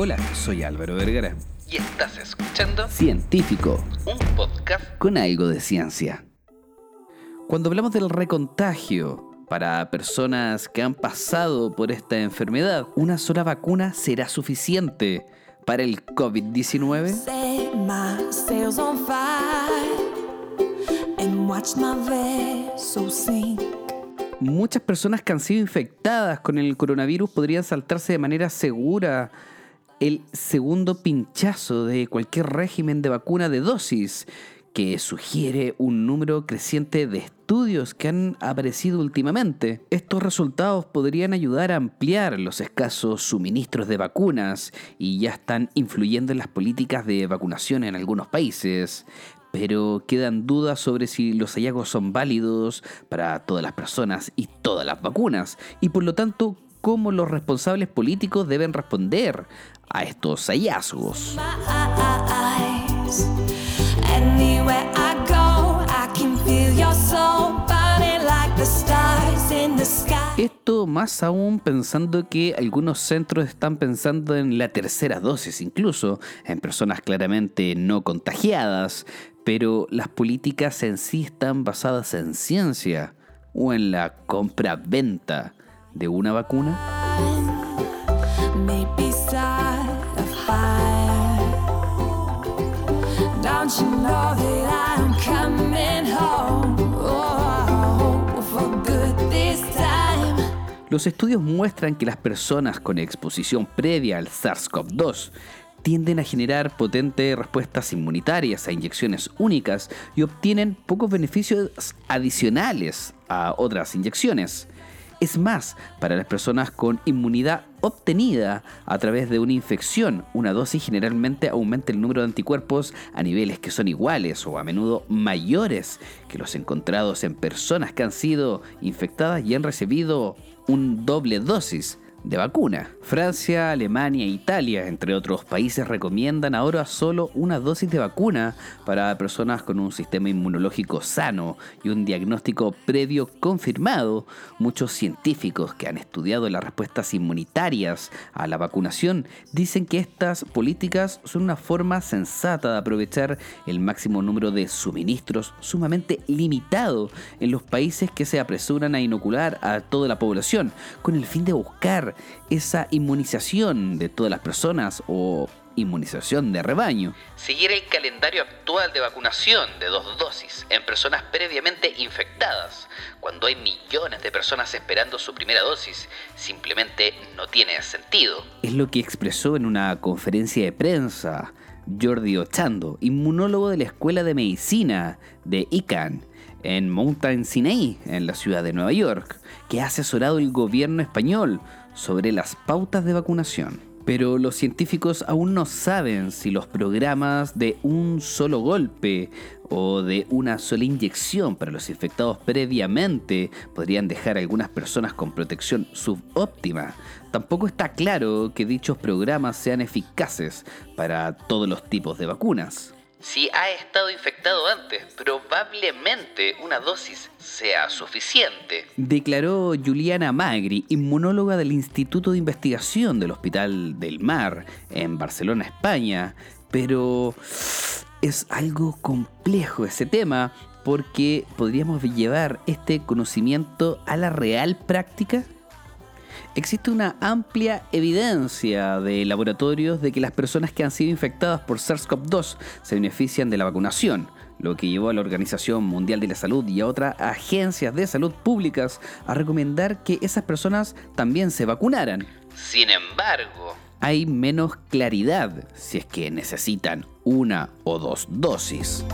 Hola, soy Álvaro Vergara. Y estás escuchando Científico, un podcast con algo de ciencia. Cuando hablamos del recontagio para personas que han pasado por esta enfermedad, una sola vacuna será suficiente para el COVID-19. Set my sails on fire and watch my vessel sink. Muchas personas que han sido infectadas con el coronavirus podrían saltarse de manera segura el segundo pinchazo de cualquier régimen de vacuna de dosis, que sugiere un número creciente de estudios que han aparecido últimamente. Estos resultados podrían ayudar a ampliar los escasos suministros de vacunas y ya están influyendo en las políticas de vacunación en algunos países. Pero quedan dudas sobre si los hallazgos son válidos para todas las personas y todas las vacunas, y por lo tanto cómo los responsables políticos deben responder a estos hallazgos. Esto más aún pensando que algunos centros están pensando en la tercera dosis incluso, en personas claramente no contagiadas, pero las políticas en sí están basadas en ciencia o en la compra-venta de una vacuna. Oh. Los estudios muestran que las personas con exposición previa al SARS-CoV-2 tienden a generar potentes respuestas inmunitarias a inyecciones únicas y obtienen pocos beneficios adicionales a otras inyecciones. Es más, para las personas con inmunidad obtenida a través de una infección, una dosis generalmente aumenta el número de anticuerpos a niveles que son iguales o a menudo mayores que los encontrados en personas que han sido infectadas y han recibido un doble dosis de vacuna. Francia, Alemania e Italia, entre otros países, recomiendan ahora solo una dosis de vacuna para personas con un sistema inmunológico sano y un diagnóstico previo confirmado. Muchos científicos que han estudiado las respuestas inmunitarias a la vacunación dicen que estas políticas son una forma sensata de aprovechar el máximo número de suministros sumamente limitado en los países que se apresuran a inocular a toda la población con el fin de buscar esa inmunización de todas las personas o inmunización de rebaño. seguir el calendario actual de vacunación de dos dosis en personas previamente infectadas, cuando hay millones de personas esperando su primera dosis, simplemente no tiene sentido. Es lo que expresó en una conferencia de prensa Jordi Ochando, inmunólogo de la Escuela de Medicina de ICANN en Mountain Sinai, en la ciudad de Nueva York, que ha asesorado el gobierno español sobre las pautas de vacunación. Pero los científicos aún no saben si los programas de un solo golpe o de una sola inyección para los infectados previamente podrían dejar a algunas personas con protección subóptima. Tampoco está claro que dichos programas sean eficaces para todos los tipos de vacunas. Si ha estado infectado antes, probablemente una dosis sea suficiente. Declaró Juliana Magri, inmunóloga del Instituto de Investigación del Hospital del Mar en Barcelona, España. Pero es algo complejo ese tema porque podríamos llevar este conocimiento a la real práctica. Existe una amplia evidencia de laboratorios de que las personas que han sido infectadas por SARS-CoV-2 se benefician de la vacunación, lo que llevó a la Organización Mundial de la Salud y a otras agencias de salud públicas a recomendar que esas personas también se vacunaran. Sin embargo, Hay menos claridad si es que necesitan una o dos dosis.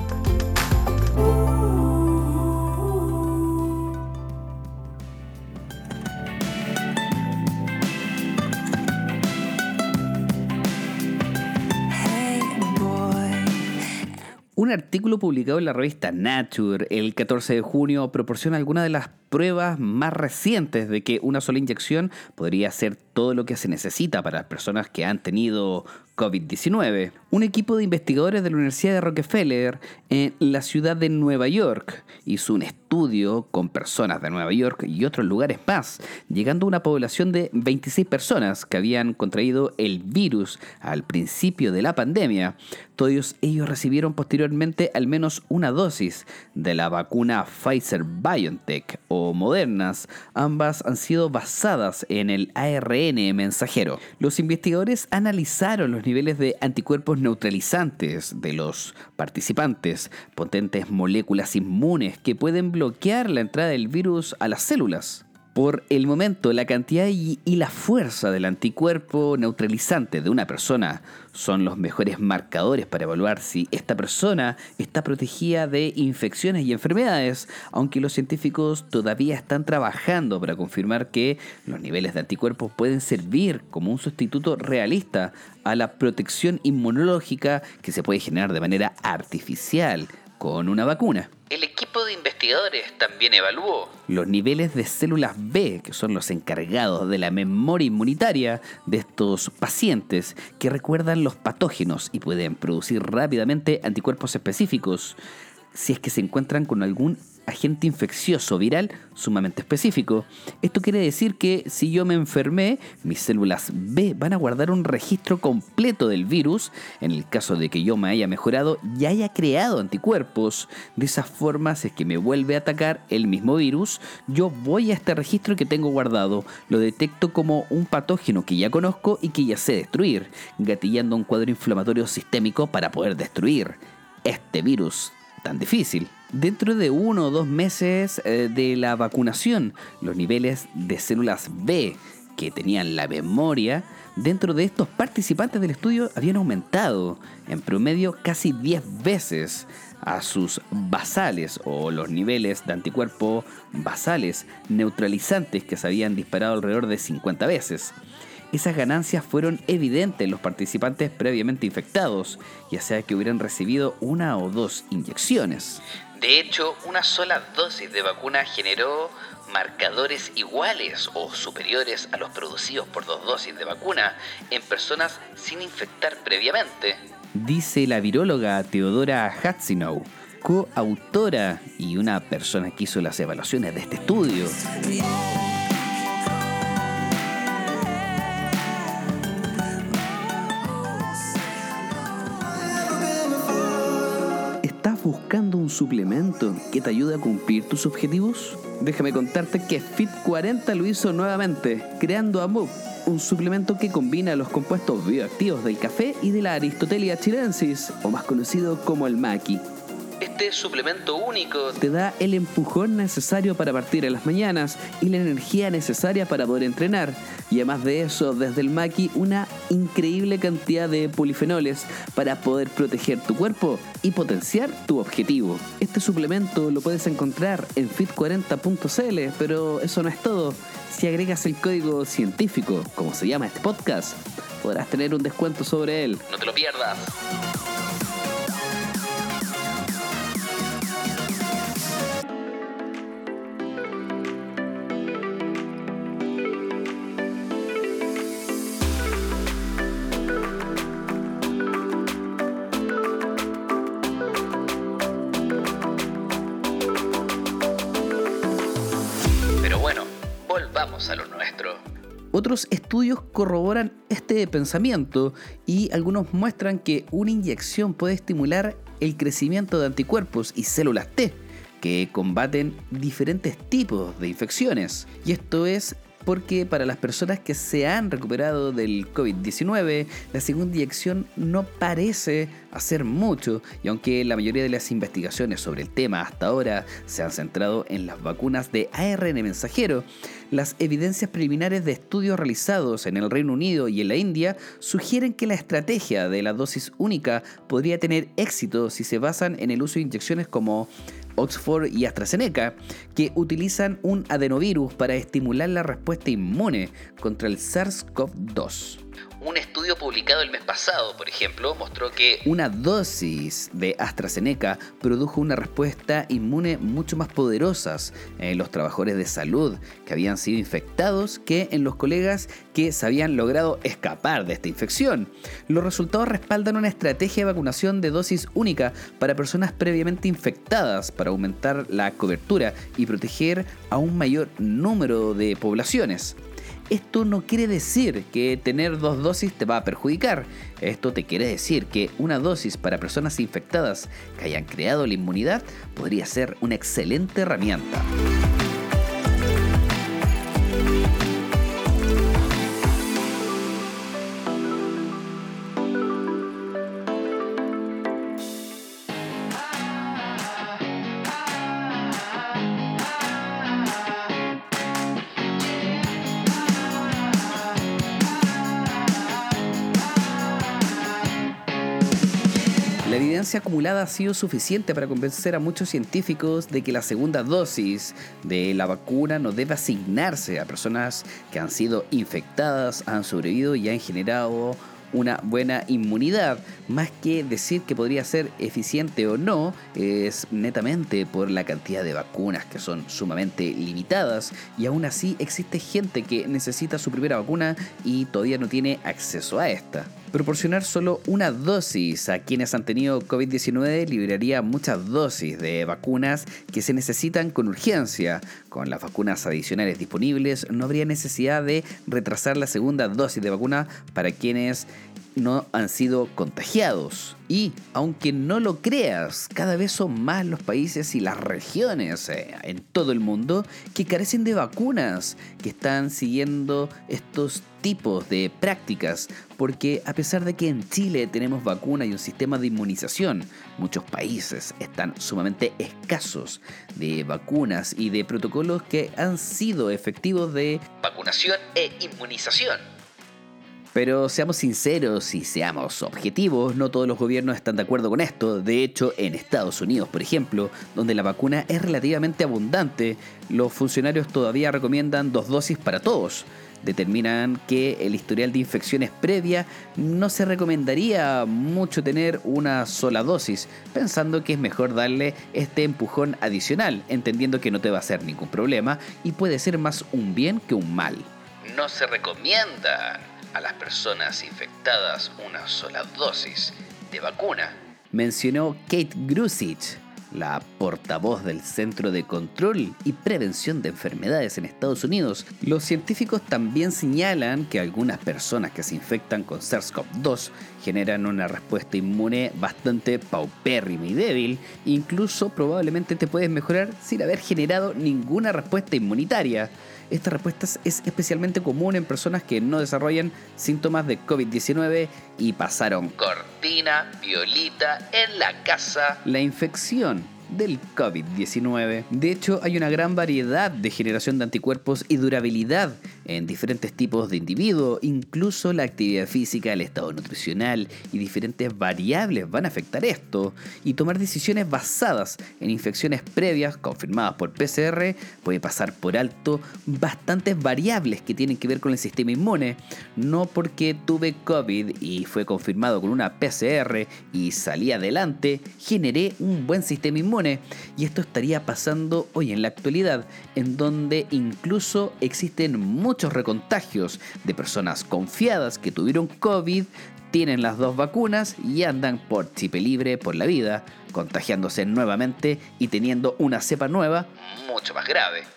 Un artículo publicado en la revista Nature el 14 de junio proporciona algunas de las pruebas más recientes de que una sola inyección podría hacer todo lo que se necesita para las personas que han tenido COVID-19. Un equipo de investigadores de la Universidad de Rockefeller en la ciudad de Nueva York hizo un estudio con personas de Nueva York y otros lugares más, llegando a una población de 26 personas que habían contraído el virus al principio de la pandemia. Todos ellos recibieron posteriormente al menos una dosis de la vacuna Pfizer BioNTech o Modernas. Ambas han sido basadas en el ARN mensajero. Los investigadores analizaron los niveles de anticuerpos neutralizantes de los participantes, potentes moléculas inmunes que pueden bloquear la entrada del virus a las células. Por el momento, la cantidad y, la fuerza del anticuerpo neutralizante de una persona son los mejores marcadores para evaluar si esta persona está protegida de infecciones y enfermedades, aunque los científicos todavía están trabajando para confirmar que los niveles de anticuerpos pueden servir como un sustituto realista a la protección inmunológica que se puede generar de manera artificial con una vacuna. El equipo de investigadores también evaluó los niveles de células B, que son los encargados de la memoria inmunitaria de estos pacientes, que recuerdan los patógenos y pueden producir rápidamente anticuerpos específicos si es que se encuentran con algún agente infeccioso viral sumamente específico. Esto quiere decir que si yo me enfermé, mis células B van a guardar un registro completo del virus en el caso de que yo me haya mejorado y haya creado anticuerpos. De esa forma, si es que me vuelve a atacar el mismo virus, yo voy a este registro que tengo guardado, lo detecto como un patógeno que ya conozco y que ya sé destruir, gatillando un cuadro inflamatorio sistémico para poder destruir este virus tan difícil. Dentro de uno o dos meses eh, de la vacunación, los niveles de células B que tenían la memoria dentro de estos participantes del estudio habían aumentado en promedio casi 10 veces a sus basales o los niveles de anticuerpo basales neutralizantes que se habían disparado alrededor de 50 veces esas ganancias fueron evidentes en los participantes previamente infectados, ya sea que hubieran recibido una o dos inyecciones. De hecho, una sola dosis de vacuna generó marcadores iguales o superiores a los producidos por dos dosis de vacuna en personas sin infectar previamente. Dice la viróloga Teodora Hatzinow, coautora y una persona que hizo las evaluaciones de este estudio. Buscando un suplemento que te ayude a cumplir tus objetivos? Déjame contarte que Fit 40 lo hizo nuevamente, creando a un suplemento que combina los compuestos bioactivos del café y de la Aristotelia chilensis, o más conocido como el maqui. Este suplemento único te da el empujón necesario para partir en las mañanas y la energía necesaria para poder entrenar. Y además de eso, desde el Maki, una increíble cantidad de polifenoles para poder proteger tu cuerpo y potenciar tu objetivo. Este suplemento lo puedes encontrar en fit40.cl, pero eso no es todo. Si agregas el código científico, como se llama este podcast, podrás tener un descuento sobre él. No te lo pierdas. Estudios corroboran este pensamiento y algunos muestran que una inyección puede estimular el crecimiento de anticuerpos y células T que combaten diferentes tipos de infecciones. Y esto es porque para las personas que se han recuperado del COVID-19, la segunda inyección no parece hacer mucho, y aunque la mayoría de las investigaciones sobre el tema hasta ahora se han centrado en las vacunas de ARN mensajero, las evidencias preliminares de estudios realizados en el Reino Unido y en la India sugieren que la estrategia de la dosis única podría tener éxito si se basan en el uso de inyecciones como Oxford y AstraZeneca, que utilizan un adenovirus para estimular la respuesta inmune contra el SARS-CoV-2. Un estudio publicado el mes pasado, por ejemplo, mostró que una dosis de AstraZeneca produjo una respuesta inmune mucho más poderosas en los trabajadores de salud que habían sido infectados que en los colegas que se habían logrado escapar de esta infección. Los resultados respaldan una estrategia de vacunación de dosis única para personas previamente infectadas para aumentar la cobertura y proteger a un mayor número de poblaciones. Esto no quiere decir que tener dos dosis te va a perjudicar. Esto te quiere decir que una dosis para personas infectadas que hayan creado la inmunidad podría ser una excelente herramienta. La evidencia acumulada ha sido suficiente para convencer a muchos científicos de que la segunda dosis de la vacuna no debe asignarse a personas que han sido infectadas, han sobrevivido y han generado una buena inmunidad. Más que decir que podría ser eficiente o no, es netamente por la cantidad de vacunas que son sumamente limitadas y aún así existe gente que necesita su primera vacuna y todavía no tiene acceso a esta. Proporcionar solo una dosis a quienes han tenido COVID-19 liberaría muchas dosis de vacunas que se necesitan con urgencia. Con las vacunas adicionales disponibles no habría necesidad de retrasar la segunda dosis de vacuna para quienes no han sido contagiados. Y aunque no lo creas, cada vez son más los países y las regiones eh, en todo el mundo que carecen de vacunas, que están siguiendo estos tipos de prácticas, porque a pesar de que en Chile tenemos vacuna y un sistema de inmunización, muchos países están sumamente escasos de vacunas y de protocolos que han sido efectivos de vacunación e inmunización. Pero seamos sinceros y seamos objetivos, no todos los gobiernos están de acuerdo con esto. De hecho, en Estados Unidos, por ejemplo, donde la vacuna es relativamente abundante, los funcionarios todavía recomiendan dos dosis para todos. Determinan que el historial de infecciones previa no se recomendaría mucho tener una sola dosis, pensando que es mejor darle este empujón adicional, entendiendo que no te va a hacer ningún problema y puede ser más un bien que un mal. No se recomienda a las personas infectadas una sola dosis de vacuna. Mencionó Kate Grusich, la portavoz del Centro de Control y Prevención de Enfermedades en Estados Unidos. Los científicos también señalan que algunas personas que se infectan con SARS-CoV-2 generan una respuesta inmune bastante paupérrima y débil, incluso probablemente te puedes mejorar sin haber generado ninguna respuesta inmunitaria. Esta respuesta es especialmente común en personas que no desarrollan síntomas de COVID-19 y pasaron cortina, violita en la casa. La infección del COVID-19. De hecho, hay una gran variedad de generación de anticuerpos y durabilidad en diferentes tipos de individuos, incluso la actividad física, el estado nutricional y diferentes variables van a afectar esto. Y tomar decisiones basadas en infecciones previas confirmadas por PCR puede pasar por alto bastantes variables que tienen que ver con el sistema inmune. No porque tuve COVID y fue confirmado con una PCR y salí adelante, generé un buen sistema inmune y esto estaría pasando hoy en la actualidad, en donde incluso existen muchos recontagios de personas confiadas que tuvieron COVID, tienen las dos vacunas y andan por chipe libre por la vida, contagiándose nuevamente y teniendo una cepa nueva mucho más grave.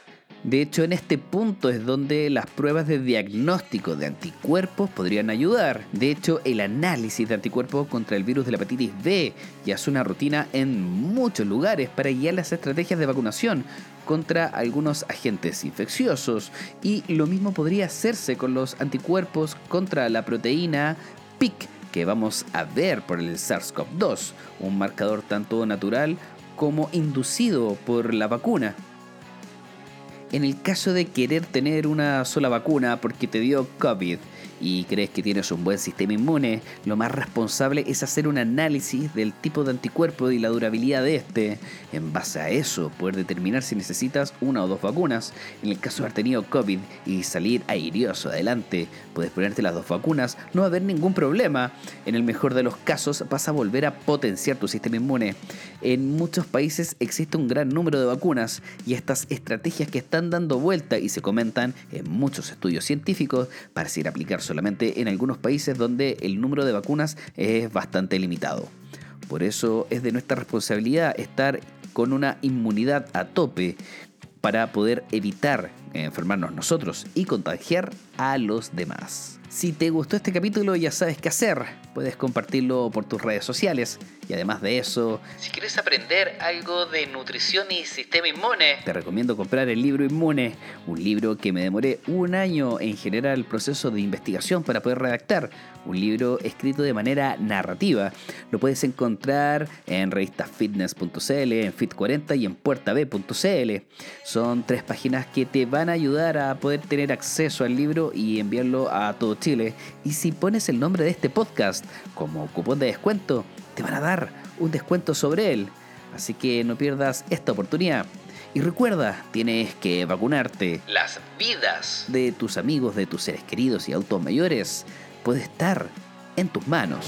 De hecho, en este punto es donde las pruebas de diagnóstico de anticuerpos podrían ayudar. De hecho, el análisis de anticuerpos contra el virus de la hepatitis B ya es una rutina en muchos lugares para guiar las estrategias de vacunación contra algunos agentes infecciosos. Y lo mismo podría hacerse con los anticuerpos contra la proteína PIC que vamos a ver por el SARS-CoV-2, un marcador tanto natural como inducido por la vacuna en el caso de querer tener una sola vacuna porque te dio COVID y crees que tienes un buen sistema inmune, lo más responsable es hacer un análisis del tipo de anticuerpo y la durabilidad de este. En base a eso, poder determinar si necesitas una o dos vacunas. En el caso de haber tenido COVID y salir airioso adelante, puedes ponerte las dos vacunas, no va a haber ningún problema. En el mejor de los casos, vas a volver a potenciar tu sistema inmune. En muchos países existe un gran número de vacunas y estas estrategias que están dando vuelta y se comentan en muchos estudios científicos parecen aplicar solamente en algunos países donde el número de vacunas es bastante limitado. Por eso es de nuestra responsabilidad estar con una inmunidad a tope para poder evitar enfermarnos nosotros y contagiar a los demás. Si te gustó este capítulo ya sabes qué hacer. Puedes compartirlo por tus redes sociales y además de eso, Si quieres aprender algo de nutrición y sistema inmune, te recomiendo comprar el libro Inmune, un libro que me demoré un año en generar el proceso de investigación para poder redactar, un libro escrito de manera narrativa. Lo puedes encontrar en revistasfitness.cl, en Fit40 y en puertab.cl. Son tres páginas que te van a ayudar a poder tener acceso al libro y enviarlo a todo Chile. Y si pones el nombre de este podcast como cupón de descuento, te van a dar un descuento sobre él. Así que no pierdas esta oportunidad. Y recuerda, tienes que vacunarte. las vidas De tus amigos, de tus seres queridos y autos mayores puede estar en tus manos.